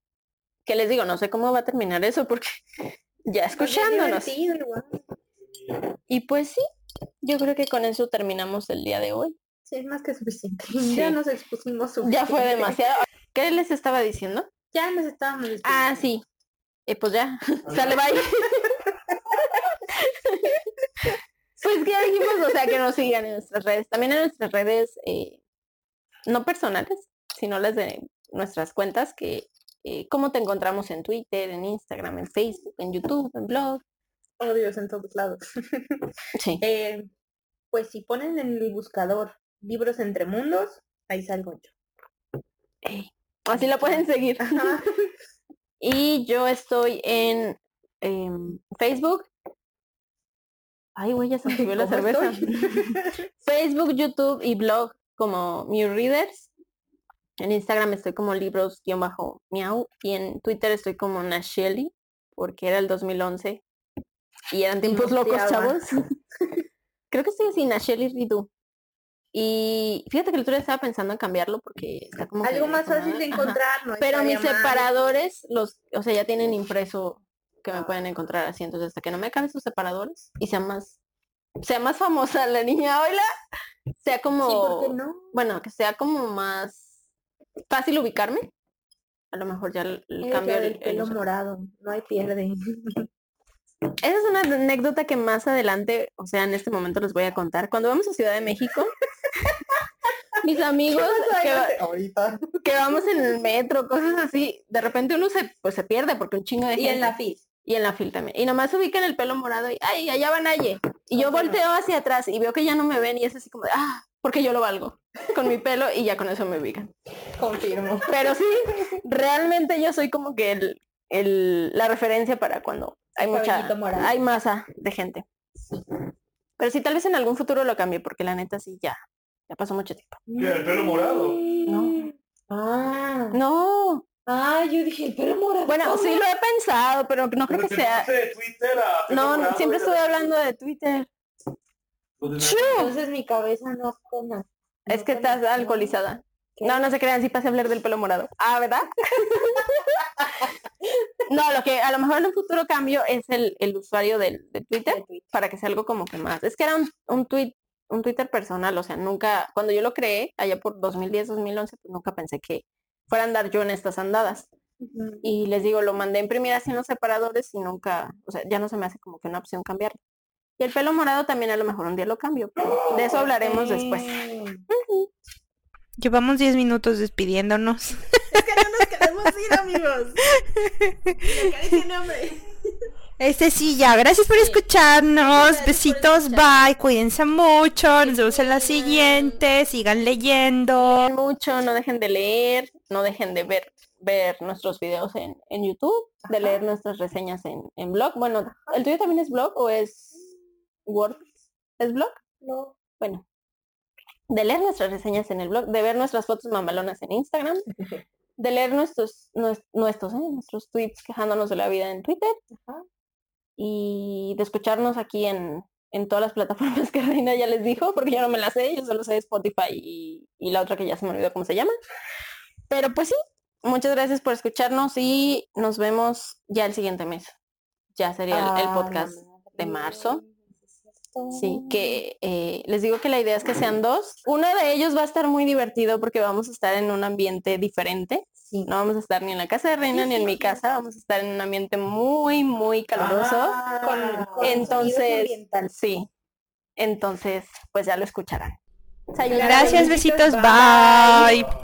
¿Qué les digo? No sé cómo va a terminar eso porque ya escuchándonos. Es divertido, igual. Y pues sí, yo creo que con eso terminamos el día de hoy. Sí, es más que suficiente. Sí. Ya nos expusimos Ya fue suficiente. demasiado. ¿Qué les estaba diciendo? Ya nos estábamos Ah, despidiendo. sí. Eh, pues ya, sale bye. pues que ya dijimos, o sea, que nos sigan en nuestras redes. También en nuestras redes, eh, no personales, sino las de nuestras cuentas, que eh, cómo te encontramos en Twitter, en Instagram, en Facebook, en YouTube, en blog. Oh, Dios, en todos lados. Sí. Eh, pues si ponen en el buscador libros entre mundos, ahí salgo yo. Así la pueden seguir. Ajá. Y yo estoy en em, Facebook. Ay, güey, ya se me la ¿Cómo cerveza. Facebook, YouTube y blog como Mew Readers. En Instagram estoy como libros-miau y en Twitter estoy como Nashelly porque era el 2011 y eran tiempos locos, chavos. Creo que estoy así, Nashelly Ridu. Y fíjate que el otro día estaba pensando en cambiarlo porque está como Algo más fácil de encontrar, no Pero mis mal. separadores, los, o sea, ya tienen impreso que me pueden encontrar así. Entonces, hasta que no me acaben sus separadores y sea más, sea más famosa la niña Oila, sea como, Sí, ¿por qué no? bueno, que sea como más fácil ubicarme. A lo mejor ya el, el Hay cambio el- el pelo el- morado, no hay pierde. Esa es una anécdota que más adelante, o sea, en este momento les voy a contar. Cuando vamos a Ciudad de México, mis amigos que, Ahorita. que vamos en el metro, cosas así, de repente uno se, pues se pierde porque un chingo de Y gente. en la FIS. Y en la fil también. Y nomás ubican el pelo morado y, ay, allá van Aye. Y yo no. volteo hacia atrás y veo que ya no me ven y es así como de, ah, porque yo lo valgo con mi pelo y ya con eso me ubican. Confirmo. Pero sí, realmente yo soy como que el, el- la referencia para cuando hay mucha, morado. hay masa de gente. Pero sí, tal vez en algún futuro lo cambie porque la neta sí, ya, ya pasó mucho tiempo. ¿Qué, el pelo morado? No. Ah. No, Ah, yo dije el pelo morado. bueno, ¿cómo? sí lo he pensado, pero no creo Pero que sea... de Twitter a pelo No, morado, siempre estuve hablando de Twitter. Pues, Entonces mi cabeza no cona. Es que estás alcoholizada. No, no se crean, sí pasé a hablar del pelo morado. Ah, ¿verdad? no, lo que a lo mejor en un futuro cambio es el, el usuario del, de Twitter para que sea algo como que más. Es que era un, un tweet, un Twitter personal, o sea, nunca, cuando yo lo creé, allá por 2010, 2011, pues nunca pensé que fuera a andar yo en estas andadas. Y les digo, lo mandé a imprimir así en los separadores y nunca, o sea, ya no se me hace como que una opción cambiarlo. Y el pelo morado también a lo mejor un día lo cambio. pero De eso hablaremos después. Llevamos 10 minutos despidiéndonos. Es que no nos amigos. Me. Este sí, ya. Gracias por escucharnos. Besitos, bye. Cuídense mucho. Nos vemos en la siguiente. Sigan leyendo. mucho, no dejen de leer, no dejen de ver ver nuestros videos en, en YouTube, de leer nuestras reseñas en, en blog. Bueno, ¿el tuyo también es blog o es Word? ¿Es blog? No. Bueno, de leer nuestras reseñas en el blog, de ver nuestras fotos mamalonas en Instagram, de leer nuestros nues- nuestros, ¿eh? nuestros tweets quejándonos de la vida en Twitter y de escucharnos aquí en, en todas las plataformas que Reina ya les dijo, porque yo no me las sé, yo solo sé Spotify y, y la otra que ya se me olvidó cómo se llama. Pero pues sí, muchas gracias por escucharnos y nos vemos ya el siguiente mes. Ya sería el, el podcast de marzo. Sí, que eh, les digo que la idea es que sean dos. Uno de ellos va a estar muy divertido porque vamos a estar en un ambiente diferente. Sí. No vamos a estar ni en la casa de Reina ni en mi casa, vamos a estar en un ambiente muy, muy caluroso. Ah, Con, con Entonces, sí. Entonces, pues ya lo escucharán. Gracias, besitos, bye.